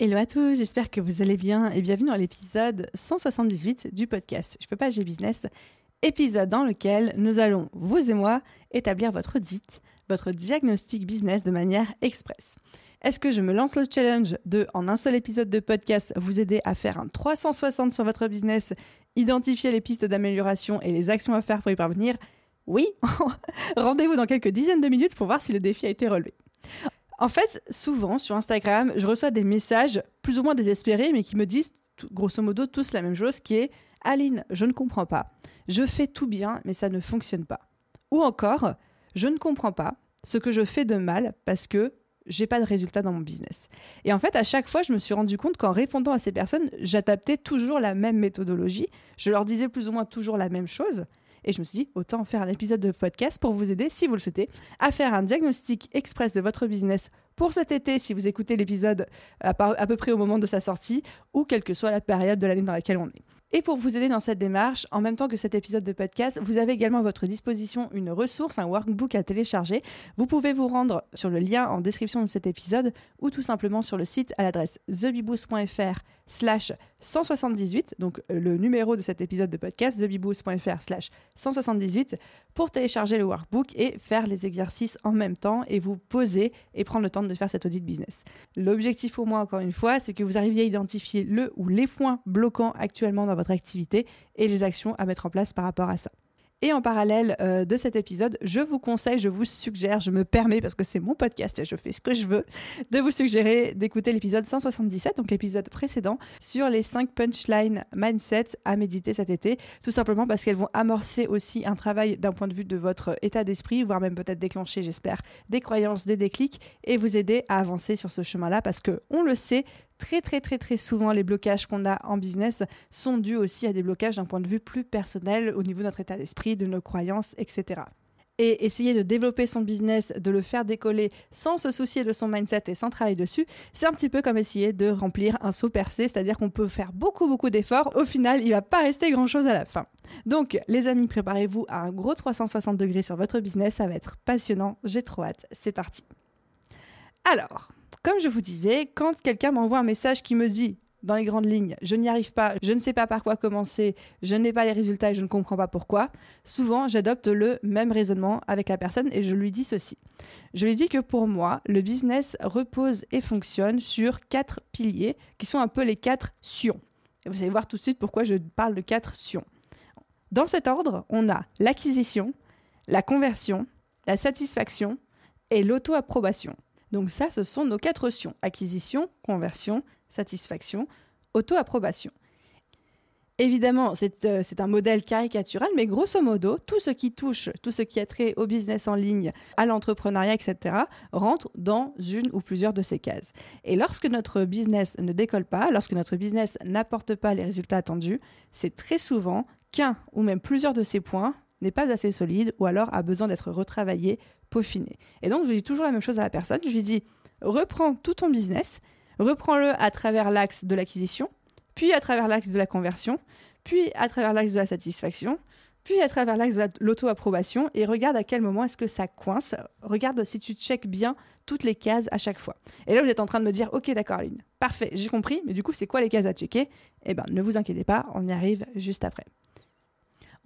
Hello à tous, j'espère que vous allez bien et bienvenue dans l'épisode 178 du podcast Je peux pas, j'ai business, épisode dans lequel nous allons, vous et moi, établir votre audit, votre diagnostic business de manière express. Est-ce que je me lance le challenge de, en un seul épisode de podcast, vous aider à faire un 360 sur votre business, identifier les pistes d'amélioration et les actions à faire pour y parvenir? Oui Rendez-vous dans quelques dizaines de minutes pour voir si le défi a été relevé. En fait, souvent sur Instagram, je reçois des messages plus ou moins désespérés, mais qui me disent grosso modo tous la même chose, qui est Aline, je ne comprends pas. Je fais tout bien, mais ça ne fonctionne pas. Ou encore, je ne comprends pas ce que je fais de mal parce que j'ai pas de résultat dans mon business. Et en fait, à chaque fois, je me suis rendu compte qu'en répondant à ces personnes, j'adaptais toujours la même méthodologie. Je leur disais plus ou moins toujours la même chose. Et je me suis dit, autant faire un épisode de podcast pour vous aider, si vous le souhaitez, à faire un diagnostic express de votre business pour cet été, si vous écoutez l'épisode à, à, peu près au moment de sa sortie, ou quelle que soit la période de l'année dans laquelle on est. Et pour vous aider dans cette démarche, en même temps que cet épisode de podcast, vous avez également à votre disposition une ressource, un workbook à télécharger. Vous pouvez vous rendre sur le lien en description de cet épisode ou tout simplement sur le site à l'adresse thebiboost.fr slash 178, donc euh, le numéro de cet épisode de podcast, thebiboost.fr slash 178, pour télécharger le workbook et faire les exercices en même temps et vous poser et prendre le temps de faire cet audit business. L'objectif pour moi, encore une fois, c'est que vous arriviez à identifier le ou les points bloquants actuellement dans votre activité et les actions à mettre en place par rapport à ça. Et en parallèle euh, de cet épisode, je vous conseille, je vous suggère, je me permets, parce que c'est mon podcast et je fais ce que je veux, de vous suggérer d'écouter l'épisode 177, donc l'épisode précédent, sur les 5 punchlines mindset à méditer cet été, tout simplement parce qu'elles vont amorcer aussi un travail d'un point de vue de votre état d'esprit, voire même peut-être déclencher, j'espère, des croyances, des déclics, et vous aider à avancer sur ce chemin-là, parce que on le sait, très très très très souvent les blocages qu'on a en business sont dus aussi à des blocages d'un point de vue plus personnel au niveau de notre état d'esprit, de nos croyances, etc. Et essayer de développer son business, de le faire décoller sans se soucier de son mindset et sans travailler dessus, c'est un petit peu comme essayer de remplir un seau percé, c'est-à-dire qu'on peut faire beaucoup beaucoup d'efforts, au final il va pas rester grand-chose à la fin. Donc les amis, préparez-vous à un gros 360 degrés sur votre business, ça va être passionnant, j'ai trop hâte, c'est parti. Alors, comme je vous disais, quand quelqu'un m'envoie un message qui me dit dans les grandes lignes, je n'y arrive pas, je ne sais pas par quoi commencer, je n'ai pas les résultats et je ne comprends pas pourquoi, souvent j'adopte le même raisonnement avec la personne et je lui dis ceci. Je lui dis que pour moi, le business repose et fonctionne sur quatre piliers qui sont un peu les quatre sions. Et vous allez voir tout de suite pourquoi je parle de quatre sions. Dans cet ordre, on a l'acquisition, la conversion, la satisfaction et l'auto-approbation. Donc ça, ce sont nos quatre sions. Acquisition, conversion, satisfaction, auto-approbation. Évidemment, euh, c'est un modèle caricatural, mais grosso modo, tout ce qui touche, tout ce qui a trait au business en ligne, à l'entrepreneuriat, etc., rentre dans une ou plusieurs de ces cases. Et lorsque notre business ne décolle pas, lorsque notre business n'apporte pas les résultats attendus, c'est très souvent qu'un ou même plusieurs de ces points n'est pas assez solide ou alors a besoin d'être retravaillé, Et donc, je dis toujours la même chose à la personne. Je lui dis, reprends tout ton business, reprends-le à travers l'axe de l'acquisition, puis à travers l'axe de la conversion, puis à travers l'axe de la satisfaction, puis à travers l'axe de l'auto-approbation et regarde à quel moment est-ce que ça coince. Regarde si tu checkes bien toutes les cases à chaque fois. Et là, vous êtes en train de me dire, ok, d'accord, Aline, parfait, j'ai compris, mais du coup, c'est quoi les cases à checker? Eh bien, ne vous inquiétez pas, on y arrive juste après.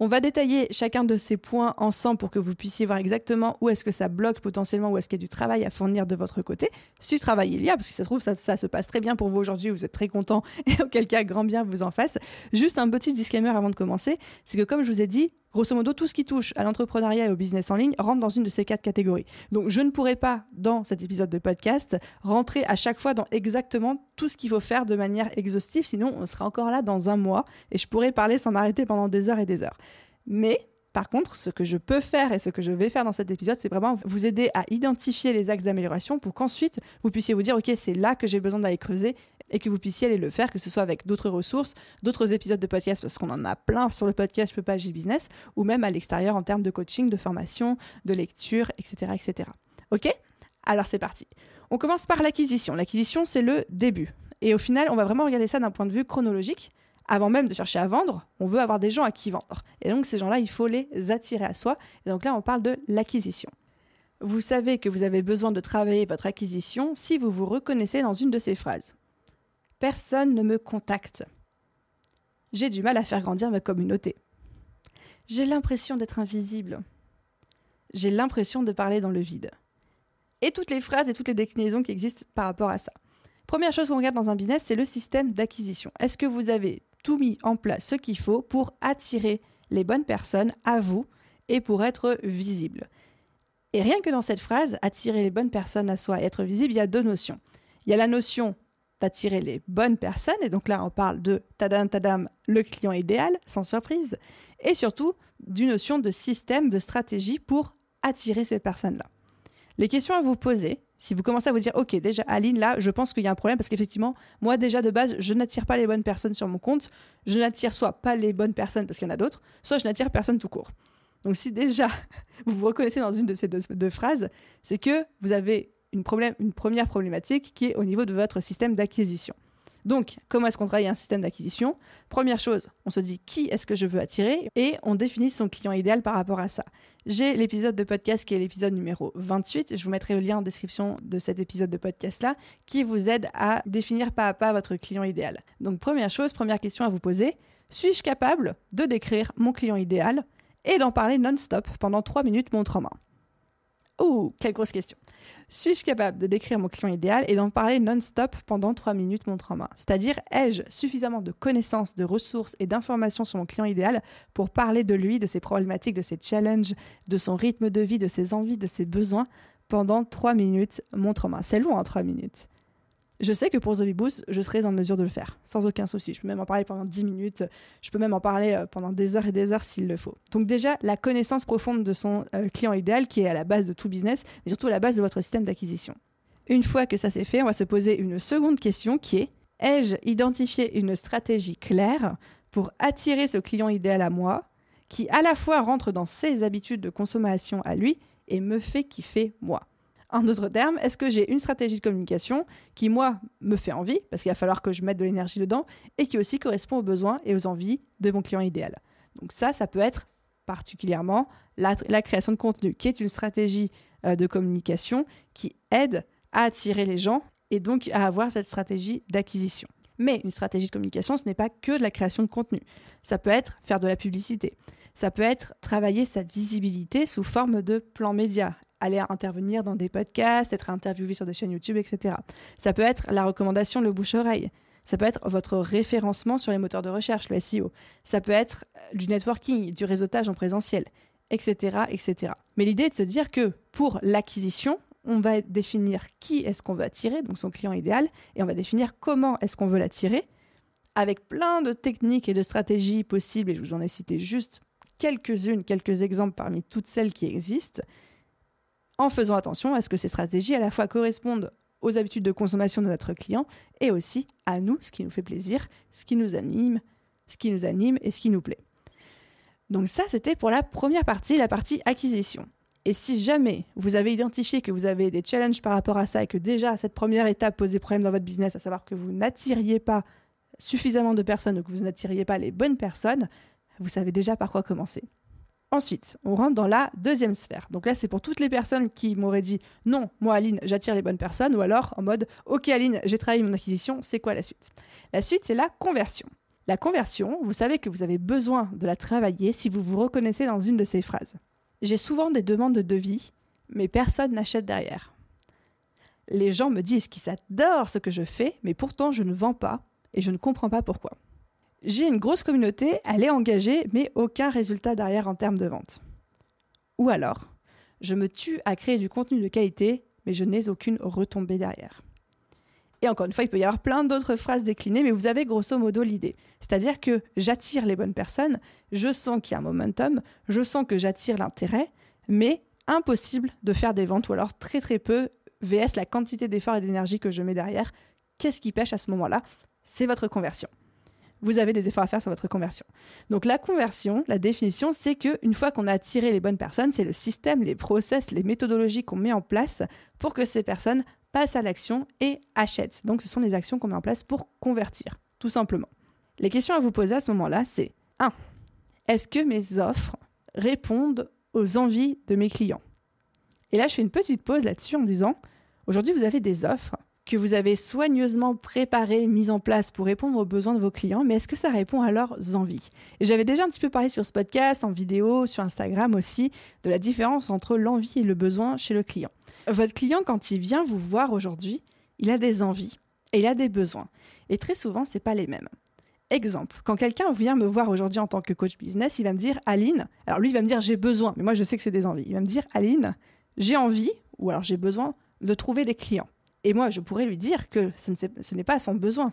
On va détailler chacun de ces points ensemble pour que vous puissiez voir exactement où est-ce que ça bloque potentiellement, où est-ce qu'il y a du travail à fournir de votre côté. Si travail il y a, parce que ça se trouve, ça, ça se passe très bien pour vous aujourd'hui, vous êtes très content et auquel cas, grand bien vous en fasse. Juste un petit disclaimer avant de commencer, c'est que comme je vous ai dit, Grosso modo, tout ce qui touche à l'entrepreneuriat et au business en ligne rentre dans une de ces quatre catégories. Donc, je ne pourrais pas, dans cet épisode de podcast, rentrer à chaque fois dans exactement tout ce qu'il faut faire de manière exhaustive, sinon on sera encore là dans un mois et je pourrais parler sans m'arrêter pendant des heures et des heures. Mais Par contre, ce que je peux faire et ce que je vais faire dans cet épisode, c'est vraiment vous aider à identifier les axes d'amélioration pour qu'ensuite vous puissiez vous dire, OK, c'est là que j'ai besoin d'aller creuser et que vous puissiez aller le faire, que ce soit avec d'autres ressources, d'autres épisodes de podcast, parce qu'on en a plein sur le podcast Je peux pas agir business, ou même à l'extérieur en termes de coaching, de formation, de lecture, etc. etc. OK? Alors c'est parti. On commence par l'acquisition. L'acquisition, c'est le début. Et au final, on va vraiment regarder ça d'un point de vue chronologique avant même de chercher à vendre, on veut avoir des gens à qui vendre. Et donc ces gens-là, il faut les attirer à soi. Et donc là, on parle de l'acquisition. Vous savez que vous avez besoin de travailler votre acquisition si vous vous reconnaissez dans une de ces phrases. Personne ne me contacte. J'ai du mal à faire grandir ma communauté. J'ai l'impression d'être invisible. J'ai l'impression de parler dans le vide. Et toutes les phrases et toutes les déclinaisons qui existent par rapport à ça. Première chose qu'on regarde dans un business, c'est le système d'acquisition. Est-ce que vous avez tout mis en place ce qu'il faut pour attirer les bonnes personnes à vous et pour être visible. Et rien que dans cette phrase, attirer les bonnes personnes à soi et être visible, il y a deux notions. Il y a la notion d'attirer les bonnes personnes, et donc là on parle de tadam tadam, le client idéal, sans surprise, et surtout d'une notion de système, de stratégie pour attirer ces personnes-là. Les questions à vous poser, si vous commencez à vous dire, ok, déjà, Aline, là, je pense qu'il y a un problème parce qu'effectivement, moi, déjà, de base, je n'attire pas les bonnes personnes sur mon compte. Je n'attire soit pas les bonnes personnes parce qu'il y en a d'autres, soit je n'attire personne tout court. Donc, si déjà vous vous reconnaissez dans une de ces deux, phrases, c'est que vous avez une, première problématique qui est au niveau de votre système d'acquisition. Donc, comment est-ce qu'on travaille un système d'acquisition? Première chose, on se dit qui est-ce que je veux attirer et on définit son client idéal par rapport à ça. J'ai l'épisode de podcast qui est l'épisode numéro 28, je vous mettrai le lien en description de cet épisode de podcast-là, qui vous aide à définir pas à pas votre client idéal. Donc, première chose, première question à vous poser, suis-je capable de décrire mon client idéal et d'en parler non-stop pendant 3 minutes montre en main? Ouh, quelle grosse question. Suis-je capable de décrire mon client idéal et d'en parler non-stop pendant 3 minutes montre en main C'est-à-dire, ai-je suffisamment de connaissances, de ressources et d'informations sur mon client idéal pour parler de lui, de ses problématiques, de ses challenges, de son rythme de vie, de ses envies, de ses besoins pendant 3 minutes montre en main C'est long, hein, 3 minutes. Je sais que pour Zombie je serais en mesure de le faire, sans aucun souci. Je peux même en parler pendant 10 minutes, je peux même en parler euh, pendant des heures et des heures s'il le faut. Donc déjà, la connaissance profonde de son euh, client idéal, qui est à la base de tout business, mais surtout à la base de votre système d'acquisition. Une fois que ça c'est fait, on va se poser une seconde question qui est, ai-je identifié une stratégie claire pour attirer ce client idéal à moi, qui à la fois rentre dans ses habitudes de consommation à lui et me fait kiffer moi? En d'autres termes, est-ce que j'ai une stratégie de communication qui, moi, me fait envie, parce qu'il va falloir que je mette de l'énergie dedans, et qui aussi correspond aux besoins et aux envies de mon client idéal? Donc ça, ça peut être particulièrement la, création de contenu, qui est une stratégie euh, de communication qui aide à attirer les gens et donc à avoir cette stratégie d'acquisition. Mais une stratégie de communication, ce n'est pas que de la création de contenu. Ça peut être faire de la publicité. Ça peut être travailler sa visibilité sous forme de plan média, aller intervenir dans des podcasts, être interviewé sur des chaînes YouTube, etc. Ça peut être la recommandation, le bouche-oreille. Ça peut être votre référencement sur les moteurs de recherche, le SEO. Ça peut être euh, du networking, du réseautage en présentiel, etc. etc. Mais l'idée est de se dire que pour l'acquisition, on va définir qui est-ce qu'on veut attirer, donc son client idéal, et on va définir comment est-ce qu'on veut l'attirer, avec plein de techniques et de stratégies possibles, et je vous en ai cité juste quelques-unes, quelques exemples parmi toutes celles qui existent en faisant attention à ce que ces stratégies à la fois correspondent aux habitudes de consommation de notre client et aussi à nous, ce qui nous fait plaisir, ce qui nous anime, ce qui nous anime et ce qui nous plaît. Donc ça, c'était pour la première partie, la partie acquisition. Et si jamais vous avez identifié que vous avez des challenges par rapport à ça et que déjà cette première étape posait problème dans votre business, à savoir que vous n'attiriez pas suffisamment de personnes ou que vous n'attiriez pas les bonnes personnes, vous savez déjà par quoi commencer. Ensuite, on rentre dans la deuxième sphère. Donc là, c'est pour toutes les personnes qui m'auraient dit non, moi Aline, j'attire les bonnes personnes, ou alors en mode ok Aline, j'ai travaillé mon acquisition, c'est quoi la suite? La suite, c'est la conversion. La conversion, vous savez que vous avez besoin de la travailler si vous vous reconnaissez dans une de ces phrases. J'ai souvent des demandes de devis, mais personne n'achète derrière. Les gens me disent qu'ils adorent ce que je fais, mais pourtant je ne vends pas et je ne comprends pas pourquoi. J'ai une grosse communauté, elle est engagée, mais aucun résultat derrière en termes de vente. Ou alors, je me tue à créer du contenu de qualité, mais je n'ai aucune retombée derrière. Et encore une fois, il peut y avoir plein d'autres phrases déclinées, mais vous avez grosso modo l'idée. C'est-à-dire que j'attire les bonnes personnes, je sens qu'il y a un momentum, je sens que j'attire l'intérêt, mais impossible de faire des ventes, ou alors très très peu, VS la quantité d'efforts et d'énergie que je mets derrière. Qu'est-ce qui pêche à ce moment-là? C'est votre conversion. Vous avez des efforts à faire sur votre conversion. Donc la conversion, la définition, c'est qu'une fois qu'on a attiré les bonnes personnes, c'est le système, les process, les méthodologies qu'on met en place pour que ces personnes passent à l'action et achètent. Donc ce sont les actions qu'on met en place pour convertir, tout simplement. Les questions à vous poser à ce moment-là, c'est 1. Est-ce que mes offres répondent aux envies de mes clients? Et là, je fais une petite pause là-dessus en disant, aujourd'hui, vous avez des offres que vous avez soigneusement préparées, mises en place pour répondre aux besoins de vos clients, mais est-ce que ça répond à leurs envies? Et j'avais déjà un petit peu parlé sur ce podcast, en vidéo, sur Instagram aussi, de la différence entre l'envie et le besoin chez le client. Votre client, quand il vient vous voir aujourd'hui, il a des envies et il a des besoins. Et très souvent, ce pas les mêmes. Exemple, quand quelqu'un vient me voir aujourd'hui en tant que coach business, il va me dire Aline, alors lui il va me dire j'ai besoin, mais moi je sais que c'est des envies. Il va me dire Aline, j'ai envie, ou alors j'ai besoin de trouver des clients. Et moi je pourrais lui dire que ce n'est pas son besoin.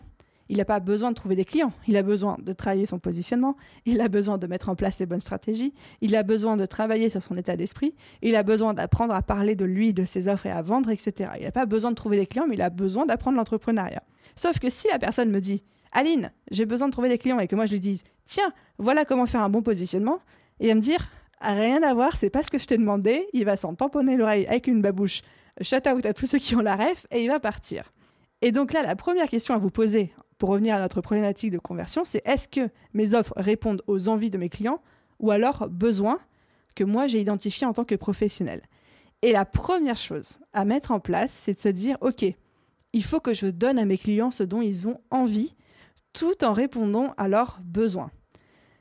Il n'a pas besoin de trouver des clients, il a besoin de travailler son positionnement, il a besoin de mettre en place les bonnes stratégies, il a besoin de travailler sur son état d'esprit, il a besoin d'apprendre à parler de lui, de ses offres et à vendre, etc. Il n'a pas besoin de trouver des clients, mais il a besoin d'apprendre l'entrepreneuriat. Sauf que si la personne me dit Aline, j'ai besoin de trouver des clients et que moi je lui dise Tiens, voilà comment faire un bon positionnement, il va me dire Rien à voir, c'est pas ce que je t'ai demandé, il va s'en tamponner l'oreille avec une babouche, shout out à tous ceux qui ont la ref et il va partir. Et donc là, la première question à vous poser pour revenir à notre problématique de conversion, c'est est-ce que mes offres répondent aux envies de mes clients ou alors besoins que moi j'ai identifiés en tant que professionnel? Et la première chose à mettre en place, c'est de se dire, OK, il faut que je donne à mes clients ce dont ils ont envie tout en répondant à leurs besoins.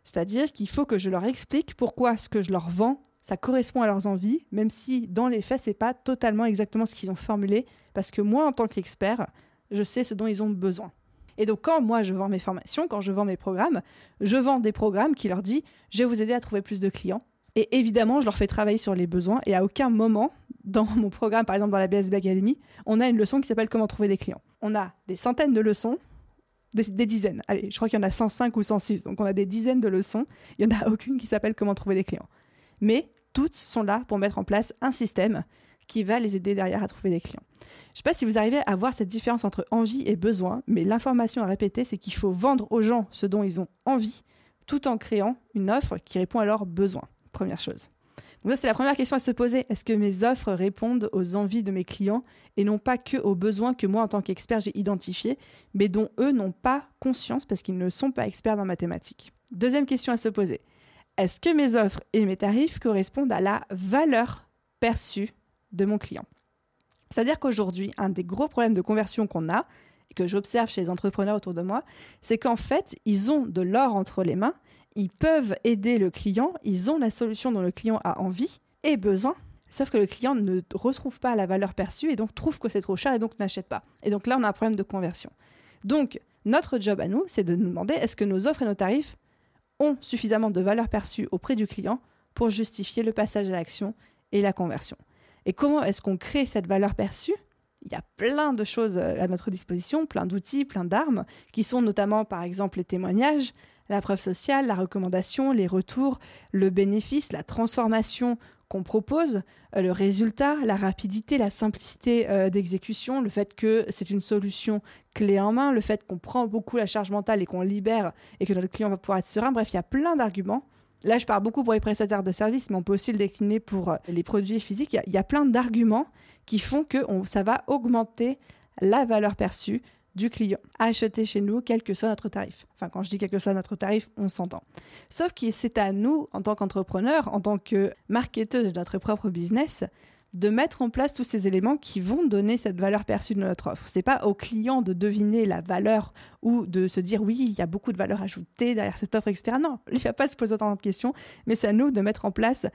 C'est-à-dire qu'il faut que je leur explique pourquoi ce que je leur vends, ça correspond à leurs envies, même si dans les faits, ce n'est pas totalement exactement ce qu'ils ont formulé, parce que moi, en tant qu'expert, je sais ce dont ils ont besoin. Et donc, quand moi, je vends mes formations, quand je vends mes programmes, je vends des programmes qui leur disent je vais vous aider à trouver plus de clients. Et évidemment, je leur fais travailler sur les besoins. Et à aucun moment, dans mon programme, par exemple dans la BSB Academy, on a une leçon qui s'appelle Comment trouver des clients. On a des centaines de leçons, des, des dizaines. Allez, je crois qu'il y en a 105 ou 106. Donc, on a des dizaines de leçons. Il n'y en a aucune qui s'appelle Comment trouver des clients. Mais toutes sont là pour mettre en place un système qui va les aider derrière à trouver des clients. Je ne sais pas si vous arrivez à voir cette différence entre envie et besoin, mais l'information à répéter, c'est qu'il faut vendre aux gens ce dont ils ont envie, tout en créant une offre qui répond à leurs besoins. Première chose. Donc ça, c'est la première question à se poser. Est-ce que mes offres répondent aux envies de mes clients et non pas que aux besoins que moi, en tant qu'expert, j'ai identifiés, mais dont eux n'ont pas conscience parce qu'ils ne sont pas experts dans mathématiques? Deuxième question à se poser. Est-ce que mes offres et mes tarifs correspondent à la valeur perçue de mon client? C'est-à-dire qu'aujourd'hui, un des gros problèmes de conversion qu'on a, et que j'observe chez les entrepreneurs autour de moi, c'est qu'en fait, ils ont de l'or entre les mains, ils peuvent aider le client, ils ont la solution dont le client a envie et besoin, sauf que le client ne retrouve pas la valeur perçue et donc trouve que c'est trop cher et donc n'achète pas. Et donc là, on a un problème de conversion. Donc, notre job à nous, c'est de nous demander est-ce que nos offres et nos tarifs ont suffisamment de valeur perçue auprès du client pour justifier le passage à l'action et la conversion. Et comment est-ce qu'on crée cette valeur perçue? Il y a plein de choses euh, à notre disposition, plein d'outils, plein d'armes, qui sont notamment par exemple les témoignages, la preuve sociale, la recommandation, les retours, le bénéfice, la transformation qu'on propose, euh, le résultat, la rapidité, la simplicité euh, d'exécution, le fait que c'est une solution clé en main, le fait qu'on prend beaucoup la charge mentale et qu'on libère et que notre client va pouvoir être serein. Bref, il y a plein d'arguments Là, je parle beaucoup pour les prestataires de services, mais on peut aussi le décliner pour euh, les produits physiques. Il y, a, plein d'arguments qui font que ça va augmenter la valeur perçue du client à acheter chez nous, quel que soit notre tarif. Enfin, quand je dis quel que soit notre tarif, on s'entend. Sauf que c'est à nous, en tant qu'entrepreneurs, en tant que marketeuse de notre propre business, de mettre en place tous ces éléments qui vont donner cette valeur perçue de notre offre. C'est pas au client de deviner la valeur ou de se dire oui, il y a beaucoup de valeur ajoutée derrière cette offre, etc. Non, il ne va pas se poser autant de questions, mais c'est à nous de mettre en place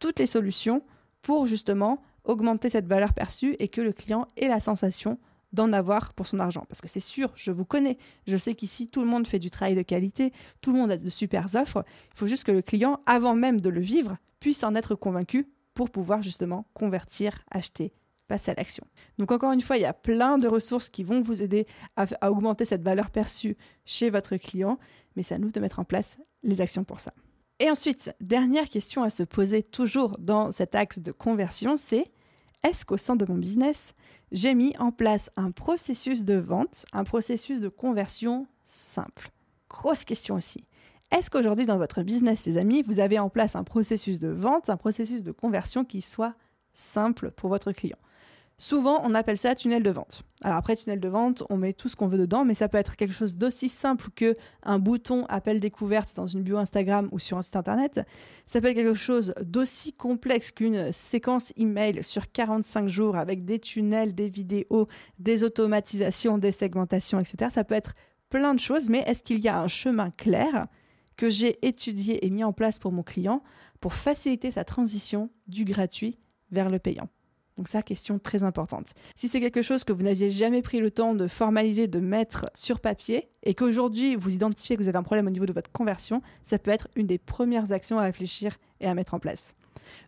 toutes les solutions pour justement augmenter cette valeur perçue et que le client ait la sensation d'en avoir pour son argent. Parce que c'est sûr, je vous connais, je sais qu'ici tout le monde fait du travail de qualité, tout le monde a de super offres, il faut juste que le client, avant même de le vivre, puisse en être convaincu pour pouvoir justement convertir, acheter, passer à l'action. Donc encore une fois, il y a plein de ressources qui vont vous aider à, augmenter cette valeur perçue chez votre client, mais c'est à nous de mettre en place les actions pour ça. Et ensuite, dernière question à se poser toujours dans cet axe de conversion, c'est est-ce qu'au sein de mon business, j'ai mis en place un processus de vente, un processus de conversion simple Grosse question aussi. Est-ce qu'aujourd'hui dans votre business, les amis, vous avez en place un processus de vente, un processus de conversion qui soit simple pour votre client? Souvent, on appelle ça tunnel de vente. Alors après tunnel de vente, on met tout ce qu'on veut dedans, mais ça peut être quelque chose d'aussi simple que un bouton appel découverte dans une bio Instagram ou sur un site internet. Ça peut être quelque chose d'aussi complexe qu'une séquence email sur 45 jours avec des tunnels, des vidéos, des automatisations, des segmentations, etc. Ça peut être plein de choses, mais est-ce qu'il y a un chemin clair que j'ai étudié et mis en place pour mon client pour faciliter sa transition du gratuit vers le payant? Donc ça, question très importante. Si c'est quelque chose que vous n'aviez jamais pris le temps de formaliser, de mettre sur papier, et qu'aujourd'hui vous identifiez que vous avez un problème au niveau de votre conversion, ça peut être une des premières actions à réfléchir et à mettre en place.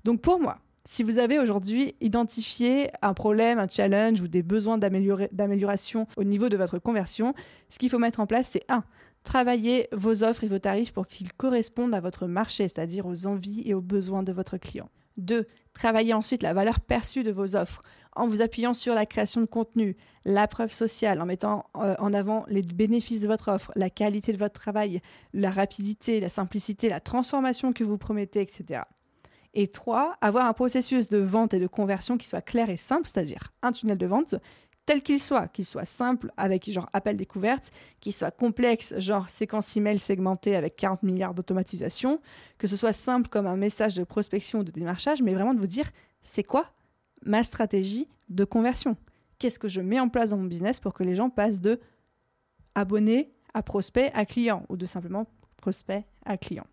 Donc pour moi, si vous avez aujourd'hui identifié un problème, un challenge ou des besoins d'amélioration au niveau de votre conversion, ce qu'il faut mettre en place, c'est 1. Travailler vos offres et vos tarifs pour qu'ils correspondent à votre marché, c'est-à-dire aux envies et aux besoins de votre client. 2. Travaillez ensuite la valeur perçue de vos offres en vous appuyant sur la création de contenu, la preuve sociale, en mettant euh, en avant les bénéfices de votre offre, la qualité de votre travail, la rapidité, la simplicité, la transformation que vous promettez, etc. Et 3. Avoir un processus de vente et de conversion qui soit clair et simple, c'est-à-dire un tunnel de vente tel qu'il soit, qu'il soit simple avec genre appel découverte, qu'il soit complexe, genre séquence email segmentée avec 40 milliards d'automatisation, que ce soit simple comme un message de prospection ou de démarchage, mais vraiment de vous dire c'est quoi ma stratégie de conversion? Qu'est-ce que je mets en place dans mon business pour que les gens passent de abonné à prospect à client ou de simplement prospect à client.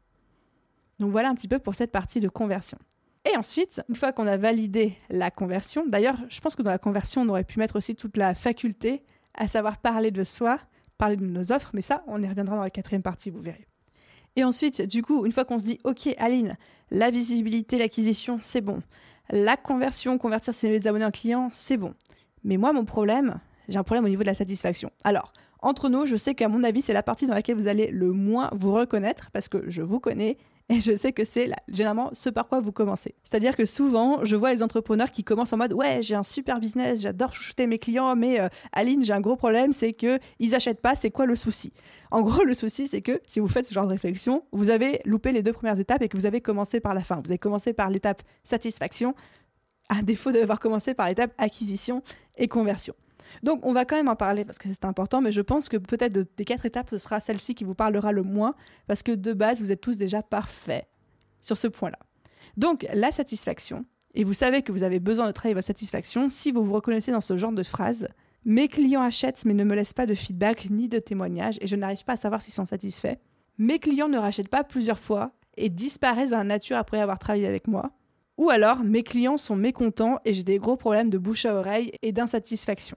Donc voilà un petit peu pour cette partie de conversion. Et ensuite, une fois qu'on a validé la conversion, d'ailleurs, je pense que dans la conversion, on aurait pu mettre aussi toute la faculté à savoir parler de soi, parler de nos offres, mais ça, on y reviendra dans la quatrième partie, vous verrez. Et ensuite, du coup, une fois qu'on se dit, OK, Aline, la visibilité, l'acquisition, c'est bon. La conversion, convertir ses abonnés en clients, c'est bon. Mais moi, mon problème, j'ai un problème au niveau de la satisfaction. Alors, entre nous, je sais qu'à mon avis, c'est la partie dans laquelle vous allez le moins vous reconnaître parce que je vous connais et je sais que c'est généralement ce par quoi vous commencez. C'est-à-dire que souvent, je vois les entrepreneurs qui commencent en mode ouais, j'ai un super business, j'adore chouchouter mes clients, mais euh, Aline, j'ai un gros problème, c'est que ils pas. C'est quoi le souci? En gros, le souci, c'est que si vous faites ce genre de réflexion, vous avez loupé les deux premières étapes et que vous avez commencé par la fin. Vous avez commencé par l'étape satisfaction, à défaut d'avoir commencé par l'étape acquisition et conversion. Donc on va quand même en parler parce que c'est important, mais je pense que peut-être des quatre étapes, ce sera celle-ci qui vous parlera le moins, parce que de base, vous êtes tous déjà parfaits sur ce point-là. Donc la satisfaction, et vous savez que vous avez besoin de travailler votre satisfaction si vous vous reconnaissez dans ce genre de phrase. Mes clients achètent mais ne me laissent pas de feedback ni de témoignage et je n'arrive pas à savoir s'ils sont satisfaits. Mes clients ne rachètent pas plusieurs fois et disparaissent dans la nature après avoir travaillé avec moi. Ou alors, mes clients sont mécontents et j'ai des gros problèmes de bouche à oreille et d'insatisfaction.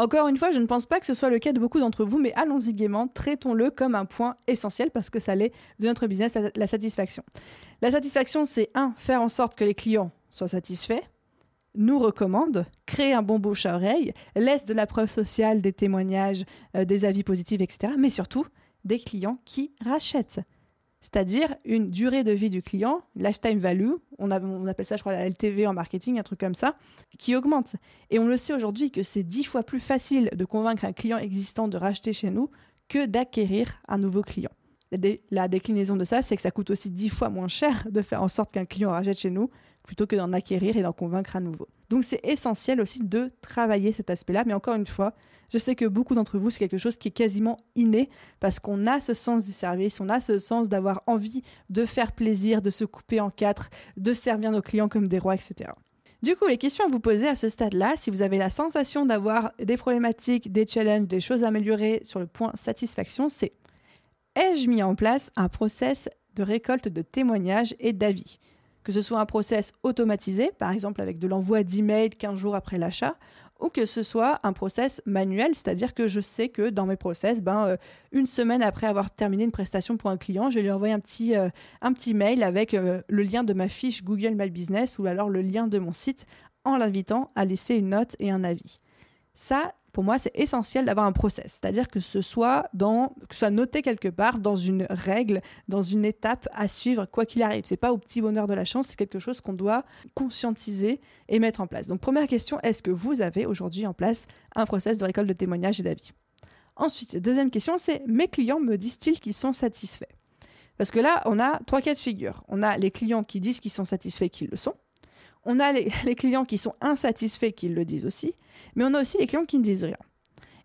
Encore une fois, je ne pense pas que ce soit le cas de beaucoup d'entre vous, mais allons-y gaiement, traitons-le comme un point essentiel parce que ça l'est de notre business, la satisfaction. La satisfaction, c'est un, faire en sorte que les clients soient satisfaits, nous recommandent, créer un bon bouche à oreille, laisse de la preuve sociale, des témoignages, euh, des avis positifs, etc. Mais surtout, des clients qui rachètent c'est-à-dire une durée de vie du client, lifetime value, on, appelle ça je crois la LTV en marketing, un truc comme ça, qui augmente. Et on le sait aujourd'hui que c'est dix fois plus facile de convaincre un client existant de racheter chez nous que d'acquérir un nouveau client. La, déclinaison de ça, c'est que ça coûte aussi dix fois moins cher de faire en sorte qu'un client rachète chez nous plutôt que d'en acquérir et d'en convaincre à nouveau. Donc c'est essentiel aussi de travailler cet aspect-là, mais encore une fois, je sais que beaucoup d'entre vous, c'est quelque chose qui est quasiment inné parce qu'on a ce sens du service, on a ce sens d'avoir envie de faire plaisir, de se couper en quatre, de servir nos clients comme des rois, etc. Du coup, les questions à vous poser à ce stade-là, si vous avez la sensation d'avoir des problématiques, des challenges, des choses à améliorer sur le point satisfaction, c'est ai-je mis en place un process de récolte de témoignages et d'avis? Que ce soit un process automatisé, par exemple avec de l'envoi d'emails 15 jours après l'achat, ou que ce soit un process manuel, c'est-à-dire que je sais que dans mes process, ben, euh, une semaine après avoir terminé une prestation pour un client, je lui envoie un petit, euh, un petit mail avec euh, le lien de ma fiche Google My Business ou alors le lien de mon site en l'invitant à laisser une note et un avis. Ça, pour moi, c'est essentiel d'avoir un process, c'est-à-dire que ce soit noté quelque part dans une règle, dans une étape à suivre, quoi qu'il arrive. C'est pas au petit bonheur de la chance, c'est quelque chose qu'on doit conscientiser et mettre en place. Donc, première question, est-ce que vous avez aujourd'hui en place un process de récolte de témoignages et d'avis? Ensuite, deuxième question, c'est mes clients me disent-ils qu'ils sont satisfaits? Parce que là, on a trois cas de figure. On a les clients qui disent qu'ils sont satisfaits, qu'ils le sont. On a les, clients qui sont insatisfaits, qui le disent aussi, mais on a aussi les clients qui ne disent rien.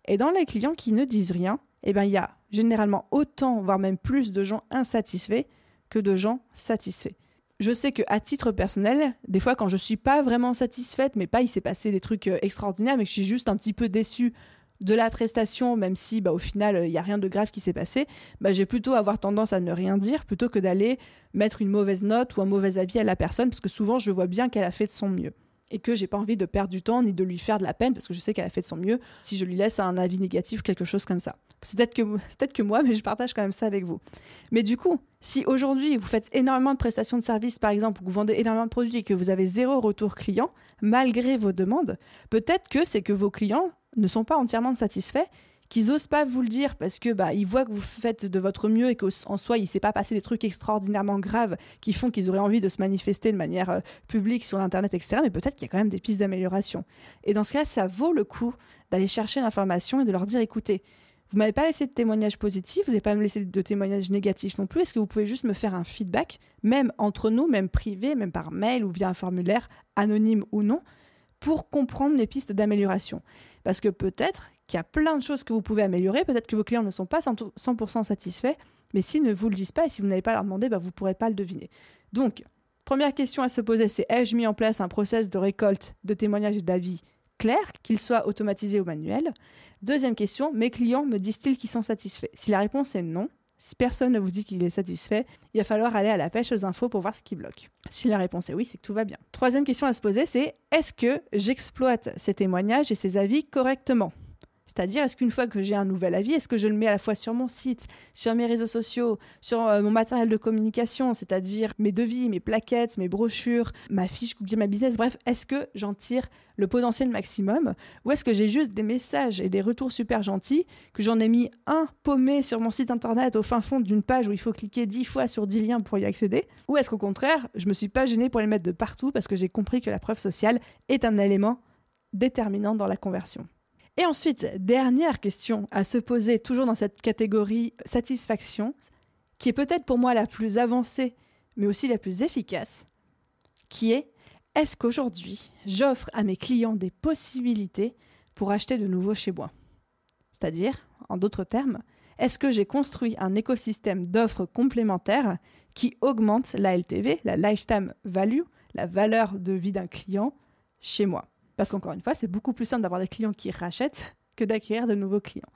Et dans les clients qui ne disent rien, eh ben, il y a généralement autant, voire même plus de gens insatisfaits que de gens satisfaits. Je sais que à titre personnel, des fois quand je suis pas vraiment satisfaite, mais pas il s'est passé des trucs euh, extraordinaires, mais que je suis juste un petit peu déçue de la prestation, même si bah, au final il n'y a rien de grave qui s'est passé, bah, j'ai plutôt avoir tendance à ne rien dire plutôt que d'aller mettre une mauvaise note ou un mauvais avis à la personne, parce que souvent je vois bien qu'elle a fait de son mieux. Et que j'ai pas envie de perdre du temps ni de lui faire de la peine, parce que je sais qu'elle a fait de son mieux, si je lui laisse un avis négatif quelque chose comme ça. C'est peut-être que, peut que moi, mais je partage quand même ça avec vous. Mais du coup, si aujourd'hui vous faites énormément de prestations de services, par exemple, ou que vous vendez énormément de produits et que vous avez zéro retour client, malgré vos demandes, peut-être que c'est que vos clients ne sont pas entièrement satisfaits, qu'ils osent pas vous le dire parce que bah ils voient que vous faites de votre mieux et qu'en soi il s'est pas passé des trucs extraordinairement graves qui font qu'ils auraient envie de se manifester de manière euh, publique sur l'internet etc mais peut-être qu'il y a quand même des pistes d'amélioration et dans ce cas ça vaut le coup d'aller chercher l'information et de leur dire écoutez vous m'avez pas laissé de témoignages positifs, vous n'avez pas me laissé de témoignages négatifs non plus. Est-ce que vous pouvez juste me faire un feedback, même entre nous, même privé, même par mail ou via un formulaire, anonyme ou non, pour comprendre les pistes d'amélioration? Parce que peut-être qu'il y a plein de choses que vous pouvez améliorer, peut-être que vos clients ne sont pas 100% satisfaits, mais s'ils ne vous le disent pas et si vous n'avez pas leur demander, bah, vous ne pourrez pas le deviner. Donc, première question à se poser, c'est ai-je mis en place un process de récolte de témoignages d'avis clair, qu'il soit automatisé ou manuel Deuxième question, mes clients me disent-ils qu'ils sont satisfaits? Si la réponse est non, si personne ne vous dit qu'il est satisfait, il va falloir aller à la pêche aux infos pour voir ce qui bloque. Si la réponse est oui, c'est que tout va bien. Troisième question à se poser, c'est est-ce que j'exploite ces témoignages et ces avis correctement? C'est-à-dire, est-ce qu'une fois que j'ai un nouvel avis, est-ce que je le mets à la fois sur mon site, sur mes réseaux sociaux, sur euh, mon matériel de communication, c'est-à-dire mes devis, mes plaquettes, mes brochures, ma fiche Google My Business, bref, est-ce que j'en tire le potentiel maximum ou est-ce que j'ai juste des messages et des retours super gentils, que j'en ai mis un paumé sur mon site internet au fin fond d'une page où il faut cliquer dix fois sur dix liens pour y accéder Ou est-ce qu'au contraire, je me suis pas gênée pour les mettre de partout parce que j'ai compris que la preuve sociale est un élément déterminant dans la conversion? Et ensuite, dernière question à se poser, toujours dans cette catégorie satisfaction, qui est peut-être pour moi la plus avancée, mais aussi la plus efficace, qui est est-ce qu'aujourd'hui, j'offre à mes clients des possibilités pour acheter de nouveau chez moi? C'est-à-dire, en d'autres termes, est-ce que j'ai construit un écosystème d'offres complémentaires qui augmente la LTV, la lifetime value, la valeur de vie d'un client chez moi? Parce qu'encore une fois, c'est beaucoup plus simple d'avoir des clients qui rachètent que d'acquérir de nouveaux clients.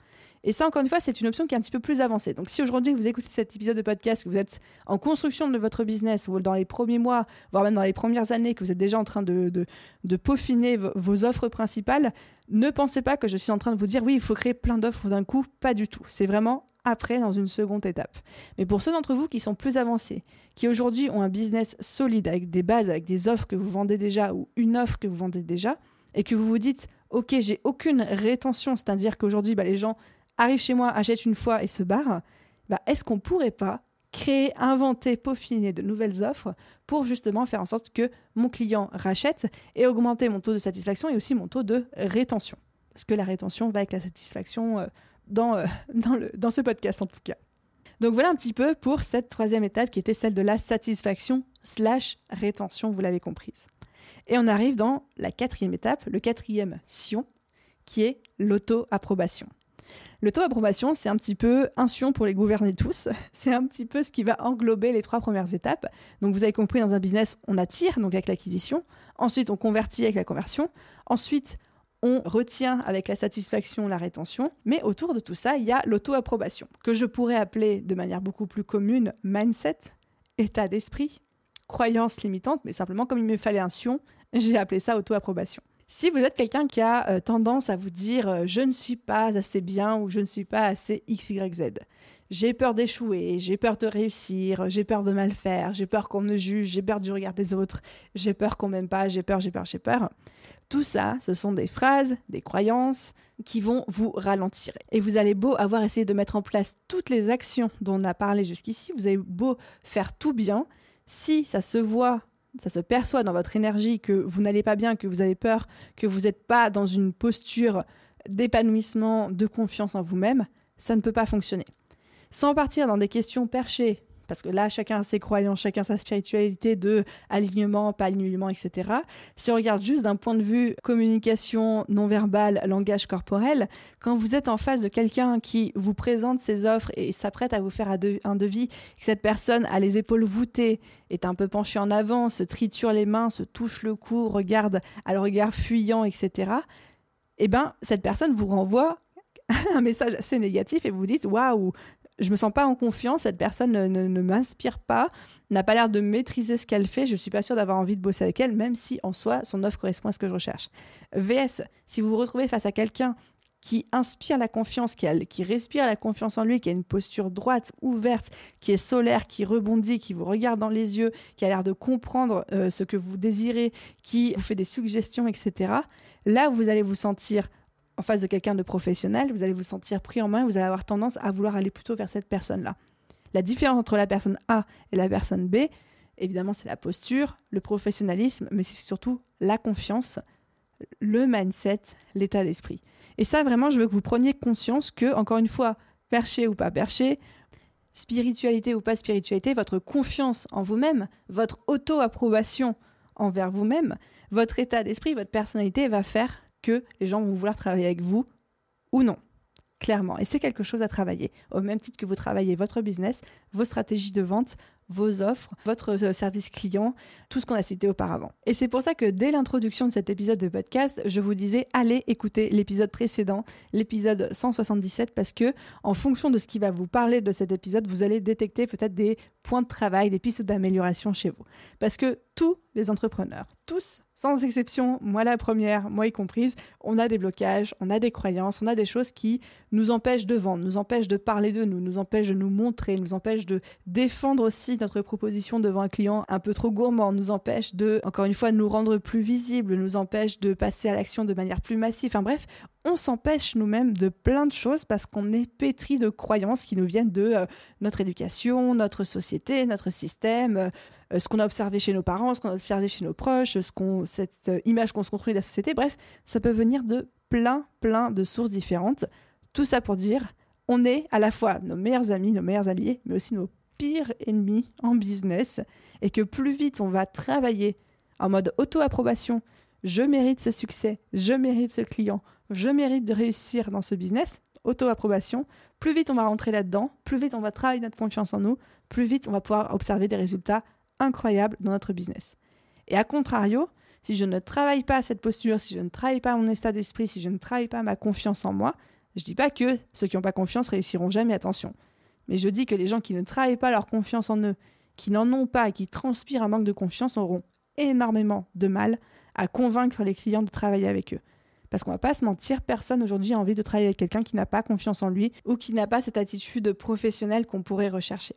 Et ça, encore une fois, c'est une option qui est un petit peu plus avancée. Donc, si aujourd'hui vous écoutez cet épisode de podcast, que vous êtes en construction de votre business ou dans les premiers mois, voire même dans les premières années, que vous êtes déjà en train de, de, peaufiner vos offres principales, ne pensez pas que je suis en train de vous dire oui, il faut créer plein d'offres d'un coup. Pas du tout. C'est vraiment après, dans une seconde étape. Mais pour ceux d'entre vous qui sont plus avancés, qui aujourd'hui ont un business solide avec des bases, avec des offres que vous vendez déjà ou une offre que vous vendez déjà, et que vous vous dites, OK, j'ai aucune rétention, c'est-à-dire qu'aujourd'hui, bah, les gens arrivent chez moi, achètent une fois et se barrent, bah, est-ce qu'on pourrait pas créer, inventer, peaufiner de nouvelles offres pour justement faire en sorte que mon client rachète et augmenter mon taux de satisfaction et aussi mon taux de rétention? Parce que la rétention va avec la satisfaction euh, dans, euh, dans, le, dans ce podcast en tout cas. Donc voilà un petit peu pour cette troisième étape qui était celle de la satisfaction slash rétention, vous l'avez comprise. Et on arrive dans la quatrième étape, le quatrième sion, qui est l'auto-approbation. L'auto-approbation, c'est un petit peu un sion pour les gouverner tous. C'est un petit peu ce qui va englober les trois premières étapes. Donc vous avez compris, dans un business, on attire, donc avec l'acquisition. Ensuite, on convertit avec la conversion. Ensuite, on retient avec la satisfaction la rétention. Mais autour de tout ça, il y a l'auto-approbation, que je pourrais appeler de manière beaucoup plus commune mindset, état d'esprit, croyance limitante, mais simplement comme il me fallait un sion, j'ai appelé ça auto-approbation. Si vous êtes quelqu'un qui a euh, tendance à vous dire euh, je ne suis pas assez bien ou je ne suis pas assez XYZ, j'ai peur d'échouer, j'ai peur de réussir, j'ai peur de mal faire, j'ai peur qu'on me juge, j'ai peur du regard des autres, j'ai peur qu'on m'aime pas, j'ai peur, j'ai peur, j'ai peur. Tout ça, ce sont des phrases, des croyances qui vont vous ralentir. Et vous allez beau avoir essayé de mettre en place toutes les actions dont on a parlé jusqu'ici, vous avez beau faire tout bien, si ça se voit ça se perçoit dans votre énergie que vous n'allez pas bien, que vous avez peur, que vous n'êtes pas dans une posture d'épanouissement, de confiance en vous-même, ça ne peut pas fonctionner. Sans partir dans des questions perchées, parce que là, chacun a ses croyances, chacun sa spiritualité de alignement, pas alignement, etc. Si on regarde juste d'un point de vue communication non verbale, langage corporel, quand vous êtes en face de quelqu'un qui vous présente ses offres et s'apprête à vous faire un devis, que cette personne a les épaules voûtées, est un peu penchée en avant, se triture les mains, se touche le cou, regarde à le regard fuyant, etc. Eh bien, cette personne vous renvoie un message assez négatif et vous dites waouh, je me sens pas en confiance, cette personne ne, m'inspire pas, n'a pas l'air de maîtriser ce qu'elle fait, je suis pas sûre d'avoir envie de bosser avec elle, même si en soi son offre correspond à ce que je recherche. VS, si vous vous retrouvez face à quelqu'un qui inspire la confiance, qui, qui respire la confiance en lui, qui a une posture droite, ouverte, qui est solaire, qui rebondit, qui vous regarde dans les yeux, qui a l'air de comprendre euh, ce que vous désirez, qui vous fait des suggestions, etc. Là, vous allez vous sentir en face de quelqu'un de professionnel, vous allez vous sentir pris en main, vous allez avoir tendance à vouloir aller plutôt vers cette personne-là. La différence entre la personne A et la personne B, évidemment, c'est la posture, le professionnalisme, mais c'est surtout la confiance, le mindset, l'état d'esprit. Et ça, vraiment, je veux que vous preniez conscience que, encore une fois, perché ou pas perché, spiritualité ou pas spiritualité, votre confiance en vous-même, votre auto-approbation envers vous-même, votre état d'esprit, votre personnalité va faire que les gens vont vouloir travailler avec vous ou non. Clairement. Et c'est quelque chose à travailler. Au même titre que vous travaillez votre business, vos stratégies de vente, vos offres, votre euh, service client, tout ce qu'on a cité auparavant. Et c'est pour ça que dès l'introduction de cet épisode de podcast, je vous disais allez écouter l'épisode précédent, l'épisode 177, parce que en fonction de ce qui va vous parler de cet épisode, vous allez détecter peut-être des points de travail, des pistes d'amélioration chez vous. Parce que tous les entrepreneurs, tous, sans exception, moi la première, moi y comprise, on a des blocages, on a des croyances, on a des choses qui nous empêchent de vendre, nous empêchent de parler de nous, nous empêchent de nous montrer, nous empêchent de défendre aussi notre proposition devant un client un peu trop gourmand, nous empêche de, encore une fois, nous rendre plus visibles, nous empêche de passer à l'action de manière plus massive. Enfin bref, on s'empêche nous-mêmes de plein de choses parce qu'on est pétri de croyances qui nous viennent de euh, notre éducation, notre société, notre système, euh, ce qu'on a observé chez nos parents, ce qu'on a observé chez nos proches, ce qu'on, cette euh, image qu'on se construit de la société. Bref, ça peut venir de plein, plein de sources différentes. Tout ça pour dire, on est à la fois nos meilleurs amis, nos meilleurs alliés, mais aussi nos pire ennemi en business et que plus vite on va travailler en mode auto-approbation, je mérite ce succès, je mérite ce client, je mérite de réussir dans ce business, auto-approbation, plus vite on va rentrer là-dedans, plus vite on va travailler notre confiance en nous, plus vite on va pouvoir observer des résultats incroyables dans notre business. Et à contrario, si je ne travaille pas cette posture, si je ne travaille pas mon état d'esprit, si je ne travaille pas ma confiance en moi, je dis pas que ceux qui n'ont pas confiance réussiront jamais, attention. Mais je dis que les gens qui ne travaillent pas leur confiance en eux, qui n'en ont pas et qui transpirent un manque de confiance auront énormément de mal à convaincre les clients de travailler avec eux. Parce qu'on va pas se mentir, personne aujourd'hui a envie de travailler avec quelqu'un qui n'a pas confiance en lui ou qui n'a pas cette attitude professionnelle qu'on pourrait rechercher.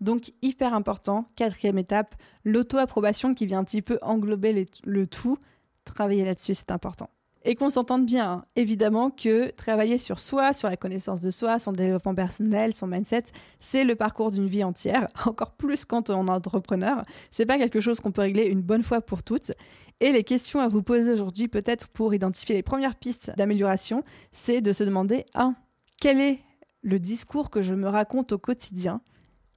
Donc hyper important, quatrième étape, l'auto-approbation qui vient un petit peu englober le tout. Travailler là-dessus, c'est important et qu'on s'entende bien. Hein. Évidemment que travailler sur soi, sur la connaissance de soi, son développement personnel, son mindset, c'est le parcours d'une vie entière, encore plus quand on est entrepreneur. C'est pas quelque chose qu'on peut régler une bonne fois pour toutes. Et les questions à vous poser aujourd'hui, peut-être pour identifier les premières pistes d'amélioration, c'est de se demander 1. Quel est le discours que je me raconte au quotidien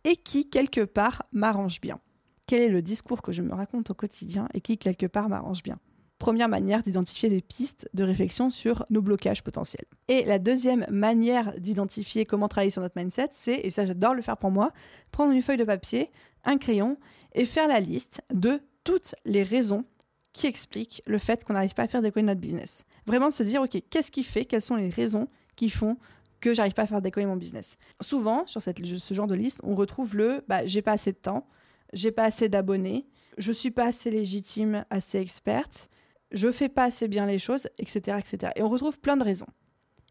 et qui, quelque part, m'arrange bien? Quel est le discours que je me raconte au quotidien et qui, quelque part, m'arrange bien? Première manière d'identifier des pistes de réflexion sur nos blocages potentiels. Et la deuxième manière d'identifier comment travailler sur notre mindset, c'est, et ça j'adore le faire pour moi, prendre une feuille de papier, un crayon et faire la liste de toutes les raisons qui expliquent le fait qu'on n'arrive pas à faire décoller notre business. Vraiment de se dire, ok, qu'est-ce qui fait, quelles sont les raisons qui font que j'arrive pas à faire décoller mon business? Souvent, sur cette, ce genre de liste, on retrouve le bah, j'ai pas assez de temps, j'ai pas assez d'abonnés, je suis pas assez légitime, assez experte, je fais pas assez bien les choses, etc., etc. Et on retrouve plein de raisons.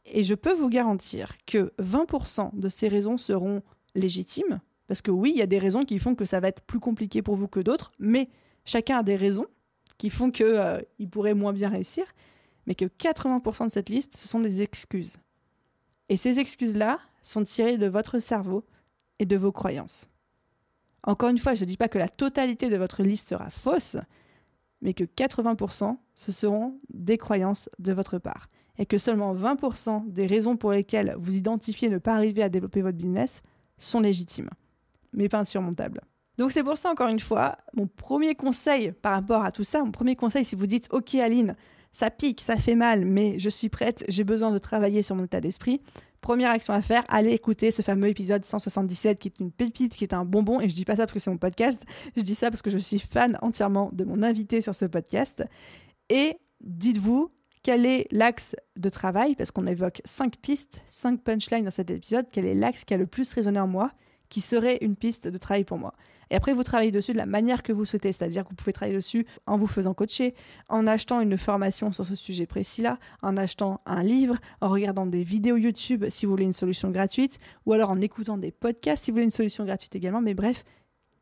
Et je peux vous garantir que 20% de ces raisons seront légitimes, parce que oui, il y a des raisons qui font que ça va être plus compliqué pour vous que d'autres, mais chacun a des raisons qui font qu'il euh, pourrait moins bien réussir, mais que 80% de cette liste, ce sont des excuses. Et ces excuses-là sont tirées de votre cerveau et de vos croyances. Encore une fois, je ne dis pas que la totalité de votre liste sera fausse, mais que 80% ce seront des croyances de votre part. Et que seulement 20% des raisons pour lesquelles vous identifiez ne pas arriver à développer votre business sont légitimes, mais pas insurmontables. Donc c'est pour ça, encore une fois, mon premier conseil par rapport à tout ça, mon premier conseil, si vous dites, OK Aline, ça pique, ça fait mal, mais je suis prête, j'ai besoin de travailler sur mon état d'esprit, première action à faire, allez écouter ce fameux épisode 177 qui est une pépite, qui est un bonbon. Et je dis pas ça parce que c'est mon podcast, je dis ça parce que je suis fan entièrement de mon invité sur ce podcast. Et dites-vous quel est l'axe de travail, parce qu'on évoque cinq pistes, cinq punchlines dans cet épisode, quel est l'axe qui a le plus résonné en moi, qui serait une piste de travail pour moi. Et après, vous travaillez dessus de la manière que vous souhaitez, c'est-à-dire que vous pouvez travailler dessus en vous faisant coacher, en achetant une formation sur ce sujet précis-là, en achetant un livre, en regardant des vidéos YouTube si vous voulez une solution gratuite, ou alors en écoutant des podcasts si vous voulez une solution gratuite également. Mais bref,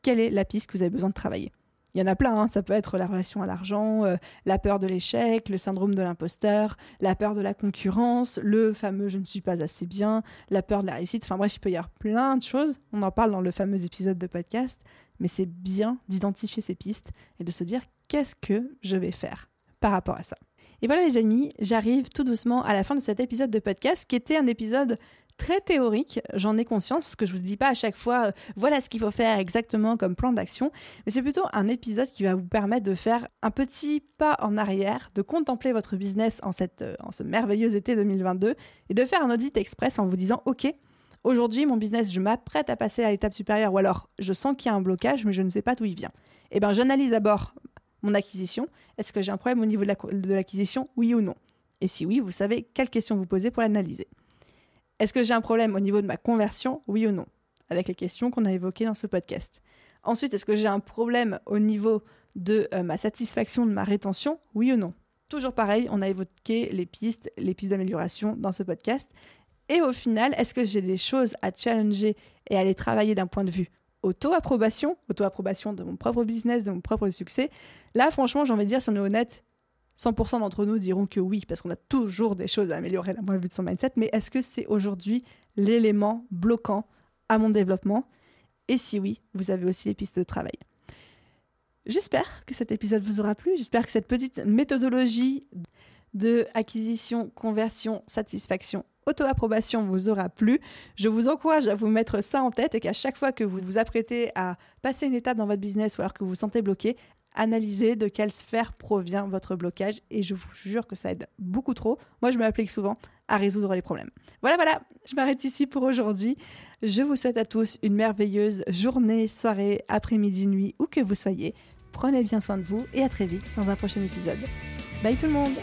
quelle est la piste que vous avez besoin de travailler? Il y en a plein, hein. ça peut être la relation à l'argent, euh, la peur de l'échec, le syndrome de l'imposteur, la peur de la concurrence, le fameux je ne suis pas assez bien, la peur de la réussite, enfin bref, il peut y avoir plein de choses, on en parle dans le fameux épisode de podcast, mais c'est bien d'identifier ces pistes et de se dire qu'est-ce que je vais faire par rapport à ça. Et voilà les amis, j'arrive tout doucement à la fin de cet épisode de podcast qui était un épisode très théorique, j'en ai conscience, parce que je vous dis pas à chaque fois, euh, voilà ce qu'il faut faire exactement comme plan d'action, mais c'est plutôt un épisode qui va vous permettre de faire un petit pas en arrière, de contempler votre business en, cette, euh, en ce merveilleux été 2022 et de faire un audit express en vous disant, ok, aujourd'hui mon business, je m'apprête à passer à l'étape supérieure, ou alors je sens qu'il y a un blocage, mais je ne sais pas d'où il vient. Eh bien, j'analyse d'abord mon acquisition. Est-ce que j'ai un problème au niveau de l'acquisition, oui ou non? Et si oui, vous savez quelles questions vous posez pour l'analyser. Est-ce que j'ai un problème au niveau de ma conversion Oui ou non Avec les questions qu'on a évoquées dans ce podcast. Ensuite, est-ce que j'ai un problème au niveau de euh, ma satisfaction, de ma rétention Oui ou non Toujours pareil, on a évoqué les pistes, les pistes d'amélioration dans ce podcast. Et au final, est-ce que j'ai des choses à challenger et à aller travailler d'un point de vue auto-approbation, auto-approbation de mon propre business, de mon propre succès? Là, franchement, j'ai envie de dire, si on est honnête, 100% d'entre nous diront que oui, parce qu'on a toujours des choses à améliorer d'un point de vue de son mindset, mais est-ce que c'est aujourd'hui l'élément bloquant à mon développement? Et si oui, vous avez aussi les pistes de travail. J'espère que cet épisode vous aura plu, j'espère que cette petite méthodologie de acquisition, conversion, satisfaction, auto-approbation vous aura plu. Je vous encourage à vous mettre ça en tête et qu'à chaque fois que vous vous apprêtez à passer une étape dans votre business ou alors que vous vous sentez bloqué, analyser de quelle sphère provient votre blocage et je vous jure que ça aide beaucoup trop. Moi, je m'applique souvent à résoudre les problèmes. Voilà, voilà, je m'arrête ici pour aujourd'hui. Je vous souhaite à tous une merveilleuse journée, soirée, après-midi, nuit, où que vous soyez. Prenez bien soin de vous et à très vite dans un prochain épisode. Bye tout le monde